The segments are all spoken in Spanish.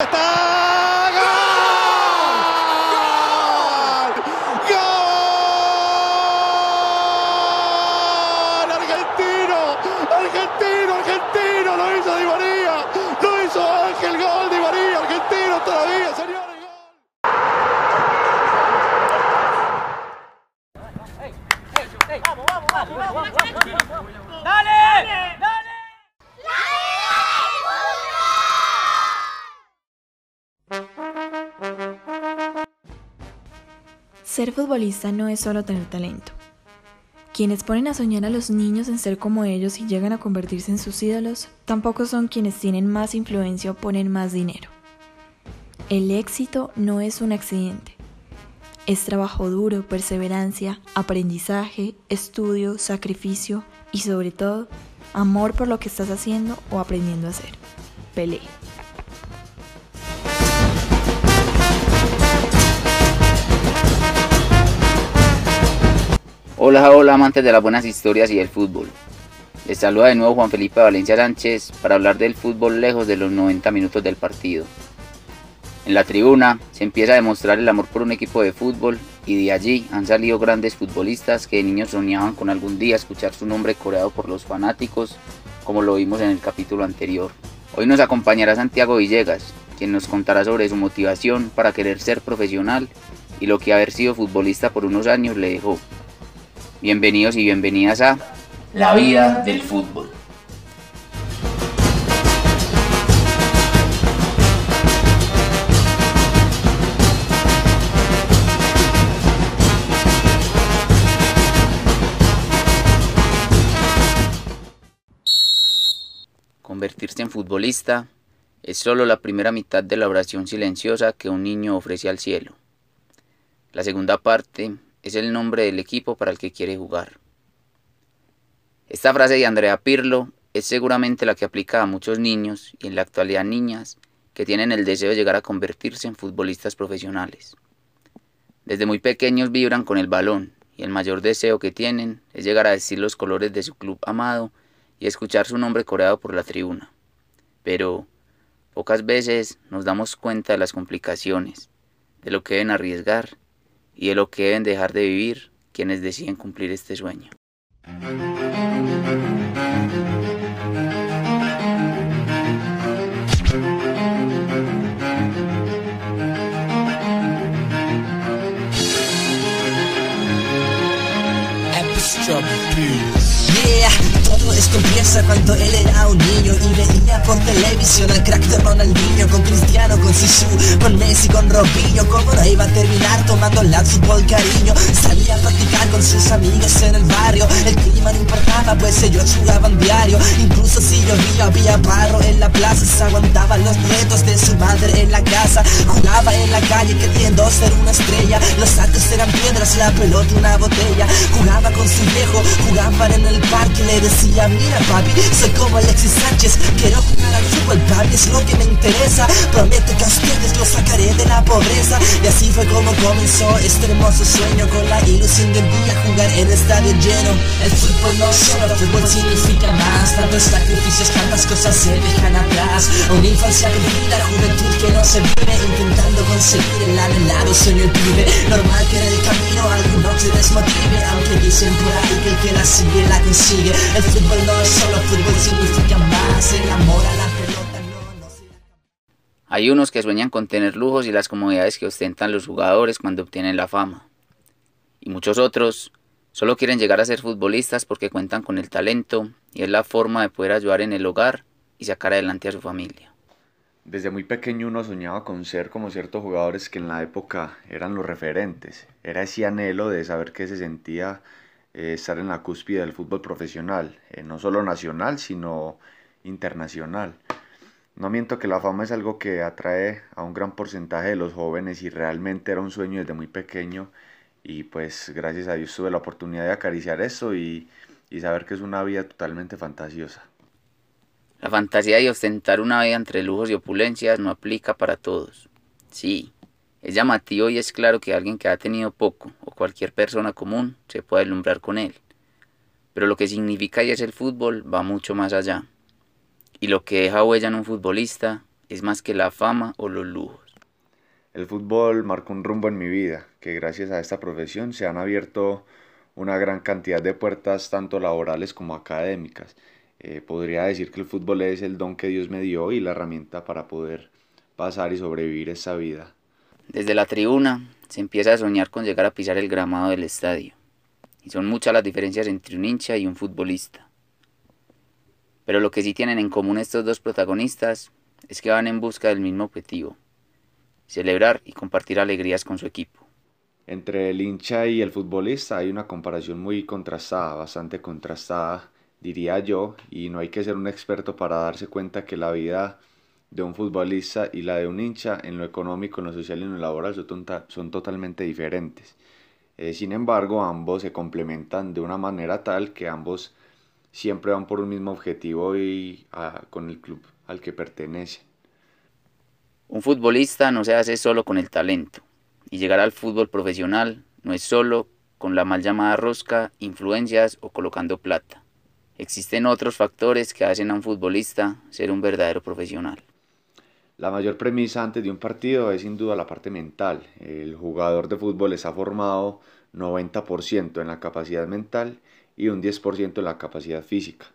¡Gol! ¡Gol! Argentino, argentino, argentino, lo hizo Di María, lo hizo Ángel, gol Di María, argentino todavía, señores. Gol. Hey, hey, hey. Vamos, vamos, vamos, vamos, vamos, vamos. Ser futbolista no es solo tener talento. Quienes ponen a soñar a los niños en ser como ellos y llegan a convertirse en sus ídolos, tampoco son quienes tienen más influencia o ponen más dinero. El éxito no es un accidente. Es trabajo duro, perseverancia, aprendizaje, estudio, sacrificio y sobre todo, amor por lo que estás haciendo o aprendiendo a hacer. Pelé. Hola, hola amantes de las buenas historias y del fútbol. Les saluda de nuevo Juan Felipe Valencia Sánchez para hablar del fútbol lejos de los 90 minutos del partido. En la tribuna se empieza a demostrar el amor por un equipo de fútbol y de allí han salido grandes futbolistas que de niños soñaban con algún día escuchar su nombre coreado por los fanáticos, como lo vimos en el capítulo anterior. Hoy nos acompañará Santiago Villegas, quien nos contará sobre su motivación para querer ser profesional y lo que haber sido futbolista por unos años le dejó. Bienvenidos y bienvenidas a La vida del fútbol. Convertirse en futbolista es solo la primera mitad de la oración silenciosa que un niño ofrece al cielo. La segunda parte es el nombre del equipo para el que quiere jugar. Esta frase de Andrea Pirlo es seguramente la que aplica a muchos niños y en la actualidad niñas que tienen el deseo de llegar a convertirse en futbolistas profesionales. Desde muy pequeños vibran con el balón y el mayor deseo que tienen es llegar a decir los colores de su club amado y escuchar su nombre coreado por la tribuna. Pero pocas veces nos damos cuenta de las complicaciones, de lo que deben arriesgar y de lo que deben dejar de vivir quienes deciden cumplir este sueño. Esto empieza cuando él era un niño y veía por televisión al crack de Ronaldinho Con Cristiano, con Sisu, con Messi, con Robinho. Como no iba a terminar tomando la fútbol cariño Salía a practicar con sus amigas en el barrio. El clima no importaba pues ellos jugaban diario. Incluso si llovía había barro en la plaza Se aguantaba los nietos de su madre en la casa. Jugaba en la calle queriendo ser una estrella. Los arcos eran piedras, la pelota una botella. Jugaba con su viejo, jugaban en el parque Le decía mira papi, soy como Alexis Sánchez. Quiero jugar al fútbol papi, es lo que me interesa. Prometo que a ustedes los sacaré de la pobreza. Y así fue como comenzó este hermoso sueño Con la ilusión de día jugar en estadio lleno. El fútbol no solo fútbol significa más Tantos sacrificios, tantas cosas se dejan atrás. Una infancia perdida, juventud que no se vive Intentando conseguir el anhelado sueño el pibe. Normal que en el camino alguno se desmotive Aunque dicen por ahí que el que la sigue la consigue. El fútbol hay unos que sueñan con tener lujos y las comodidades que ostentan los jugadores cuando obtienen la fama. Y muchos otros solo quieren llegar a ser futbolistas porque cuentan con el talento y es la forma de poder ayudar en el hogar y sacar adelante a su familia. Desde muy pequeño uno soñaba con ser como ciertos jugadores que en la época eran los referentes. Era ese anhelo de saber qué se sentía eh, estar en la cúspide del fútbol profesional, eh, no solo nacional, sino internacional. No miento que la fama es algo que atrae a un gran porcentaje de los jóvenes y realmente era un sueño desde muy pequeño y pues gracias a Dios tuve la oportunidad de acariciar eso y, y saber que es una vida totalmente fantasiosa. La fantasía de ostentar una vida entre lujos y opulencias no aplica para todos. Sí, es llamativo y es claro que alguien que ha tenido poco o cualquier persona común se puede alumbrar con él. Pero lo que significa y es el fútbol va mucho más allá. Y lo que deja huella en un futbolista es más que la fama o los lujos. El fútbol marcó un rumbo en mi vida, que gracias a esta profesión se han abierto una gran cantidad de puertas tanto laborales como académicas. Eh, podría decir que el fútbol es el don que Dios me dio y la herramienta para poder pasar y sobrevivir esa vida. Desde la tribuna se empieza a soñar con llegar a pisar el gramado del estadio. Y son muchas las diferencias entre un hincha y un futbolista. Pero lo que sí tienen en común estos dos protagonistas es que van en busca del mismo objetivo, celebrar y compartir alegrías con su equipo. Entre el hincha y el futbolista hay una comparación muy contrastada, bastante contrastada, diría yo, y no hay que ser un experto para darse cuenta que la vida de un futbolista y la de un hincha en lo económico, en lo social y en lo laboral son, totalmente diferentes. Eh, sin embargo, ambos se complementan de una manera tal que ambos siempre van por un mismo objetivo y ah, con el club al que pertenecen. Un futbolista no se hace solo con el talento, y llegar al fútbol profesional no es solo con la mal llamada rosca, influencias o colocando plata. Existen otros factores que hacen a un futbolista ser un verdadero profesional. La mayor premisa antes de un partido es sin duda la parte mental. El jugador de fútbol está formado 90% en la capacidad mental y un 10% en la capacidad física.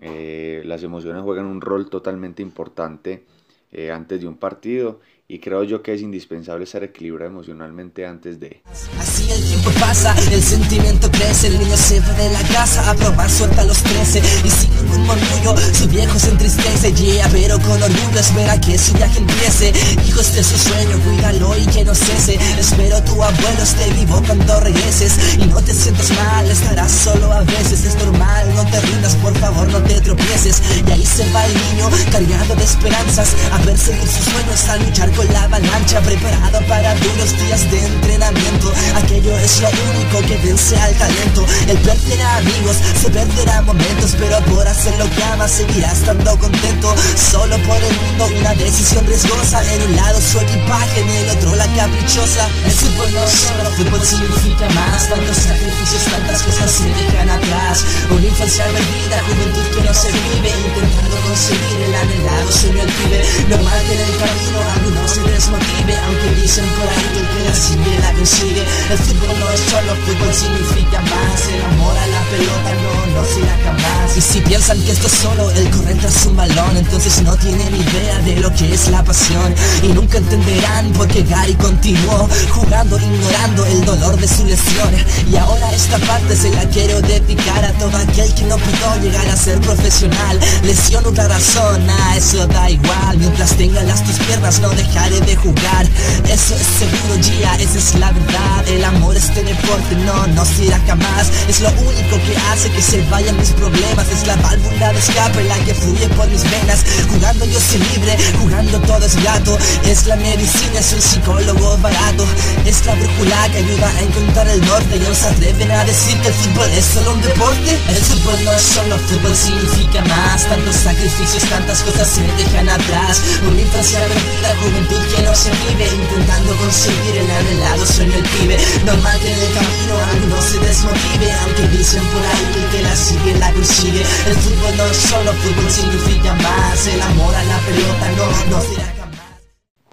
Eh, las emociones juegan un rol totalmente importante eh, antes de un partido y creo yo que es indispensable ser equilibrado emocionalmente antes de. Así el tiempo pasa, el sentimiento crece, el niño se va de la casa a probar suerte a los 13 y sin ningún murmullo su viejo se entristece, yeah, pero con orgullo espera que su viaje empiece. Hijo, este es su sueño, cuídalo que no cese. Espero tu abuelo esté vivo cuando regreses. Y no te sientas mal, estarás solo a veces, es normal, no te rindas, por favor, no te tropieces. Y ahí se va el niño cargado de esperanzas. A perseguir sus sueños, a luchar con la avalancha. Preparado para duros días de entrenamiento. Aquello es lo único que vence al talento. El perderá amigos, se perderá momentos. Pero por hacer lo que amas seguirá estando contento. Solo por el mundo una decisión riesgosa. En un lado su equipaje, en el otro la caprichosa. El fútbol no solo fútbol significa más. Tantos sacrificios, tantas cosas se dejan atrás. Una infancia perdida, juventud que no se vive. Intentando conseguir el anhelado sueño al pibe Normal que en el camino algunos se desmotive. Aunque dicen por ahí que el que la sigue la consigue. El fútbol no es solo fútbol, significa más. El amor a la pelota no, no será jamás. Y si piensan que esto es solo el correr tras un balón Entonces no tienen idea de lo que es la pasión. Y nunca entenderán por qué Gary continuó Jugando, ignorando el dolor de su lesión Y ahora esta parte se la quiero dedicar a todo aquel que no pudo llegar a ser profesional. Lesión otra razón, a eso da igual. Mientras tenga las tus piernas no dejaré de jugar. Eso es seguro, ya, esa es la verdad. El amor este deporte no, no será jamás. Es lo único que hace que se vayan mis problemas. Es la válvula de escape la que fluye por mis venas. Jugando yo soy libre, jugando todo es gato Es la medicina, es un psicólogo barato Es la brújula que ayuda a encontrar el norte. Y no se atreven a decir que el fútbol es solo un deporte. El fútbol no es solo fútbol, significa más. Tantos sacrificios, tantas cosas se dejan atrás. Una infancia perdida, juventud que no se vive Intentando conseguir el anhelado sueño el pibe. Normal que en el camino alguno se desmotive Aunque dicen por ahí que la sigue la consigue El fútbol no es solo fútbol, significa más. El amor a la pelota no, no será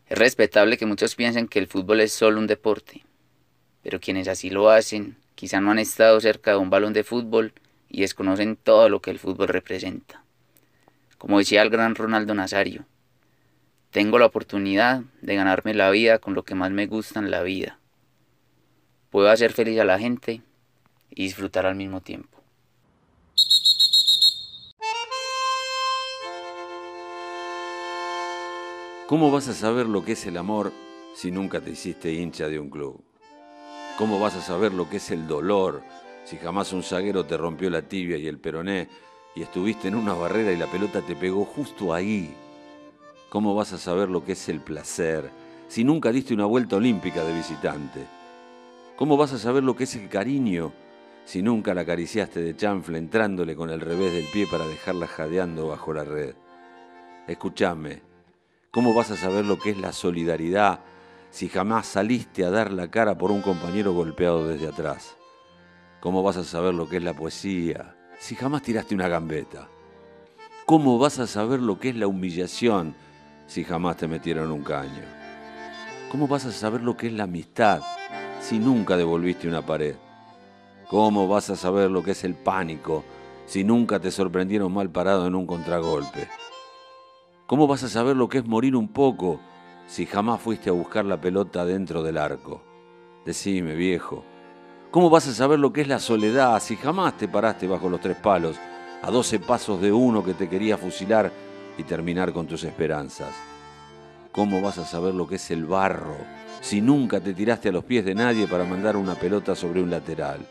Es respetable que muchos piensen que el fútbol es solo un deporte, pero quienes así lo hacen quizá no han estado cerca de un balón de fútbol y desconocen todo lo que el fútbol representa. Como decía el gran Ronaldo Nazario, tengo la oportunidad de ganarme la vida con lo que más me gusta en la vida. Puedo hacer feliz a la gente y disfrutar al mismo tiempo. ¿Cómo vas a saber lo que es el amor si nunca te hiciste hincha de un club? ¿Cómo vas a saber lo que es el dolor si jamás un zaguero te rompió la tibia y el peroné y estuviste en una barrera y la pelota te pegó justo ahí? ¿Cómo vas a saber lo que es el placer si nunca diste una vuelta olímpica de visitante? ¿Cómo vas a saber lo que es el cariño si nunca la acariciaste de chanfle entrándole con el revés del pie para dejarla jadeando bajo la red? Escúchame, ¿cómo vas a saber lo que es la solidaridad si jamás saliste a dar la cara por un compañero golpeado desde atrás? ¿Cómo vas a saber lo que es la poesía si jamás tiraste una gambeta? ¿Cómo vas a saber lo que es la humillación si jamás te metieron un caño? ¿Cómo vas a saber lo que es la amistad si nunca devolviste una pared? ¿Cómo vas a saber lo que es el pánico si nunca te sorprendieron mal parado en un contragolpe? ¿Cómo vas a saber lo que es morir un poco si jamás fuiste a buscar la pelota dentro del arco? Decime, viejo, ¿cómo vas a saber lo que es la soledad si jamás te paraste bajo los tres palos, a doce pasos de uno que te quería fusilar y terminar con tus esperanzas? ¿Cómo vas a saber lo que es el barro si nunca te tiraste a los pies de nadie para mandar una pelota sobre un lateral?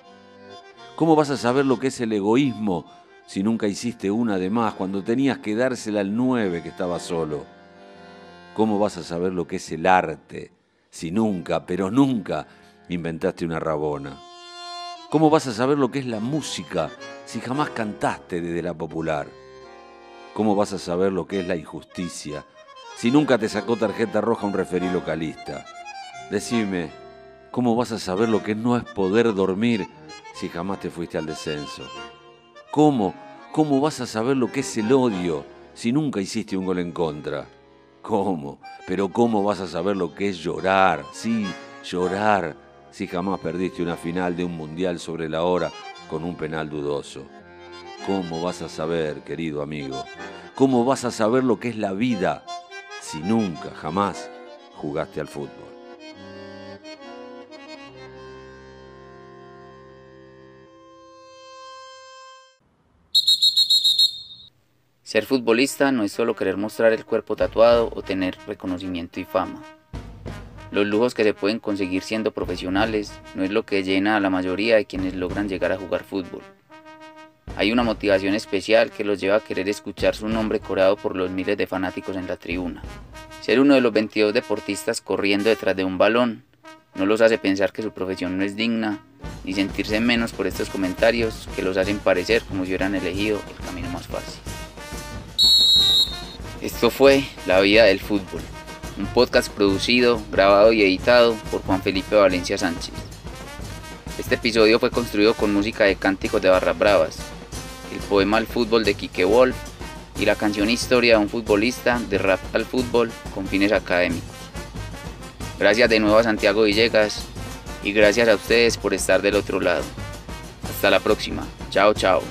¿Cómo vas a saber lo que es el egoísmo si nunca hiciste una de más cuando tenías que dársela al nueve que estaba solo? ¿Cómo vas a saber lo que es el arte si nunca, pero nunca, inventaste una rabona? ¿Cómo vas a saber lo que es la música si jamás cantaste desde la popular? ¿Cómo vas a saber lo que es la injusticia si nunca te sacó tarjeta roja un referí localista? Decime, ¿cómo vas a saber lo que no es poder dormir si jamás te fuiste al descenso? ¿Cómo? ¿Cómo vas a saber lo que es el odio si nunca hiciste un gol en contra? ¿Cómo? Pero ¿cómo vas a saber lo que es llorar? Sí, llorar si jamás perdiste una final de un mundial sobre la hora con un penal dudoso. ¿Cómo vas a saber, querido amigo? ¿Cómo vas a saber lo que es la vida si nunca, jamás jugaste al fútbol? Ser futbolista no es solo querer mostrar el cuerpo tatuado o tener reconocimiento y fama. Los lujos que se pueden conseguir siendo profesionales no es lo que llena a la mayoría de quienes logran llegar a jugar fútbol. Hay una motivación especial que los lleva a querer escuchar su nombre coreado por los miles de fanáticos en la tribuna. Ser uno de los 22 deportistas corriendo detrás de un balón no los hace pensar que su profesión no es digna, ni sentirse menos por estos comentarios que los hacen parecer como si hubieran elegido el camino más fácil. Esto fue La Vida del Fútbol, un podcast producido, grabado y editado por Juan Felipe Valencia Sánchez. Este episodio fue construido con música de Cánticos de Barras Bravas, el poema al fútbol de Quique Wolf y la canción Historia de un futbolista de rap al fútbol con fines académicos. Gracias de nuevo a Santiago Villegas y gracias a ustedes por estar del otro lado. Hasta la próxima. Chao, chao.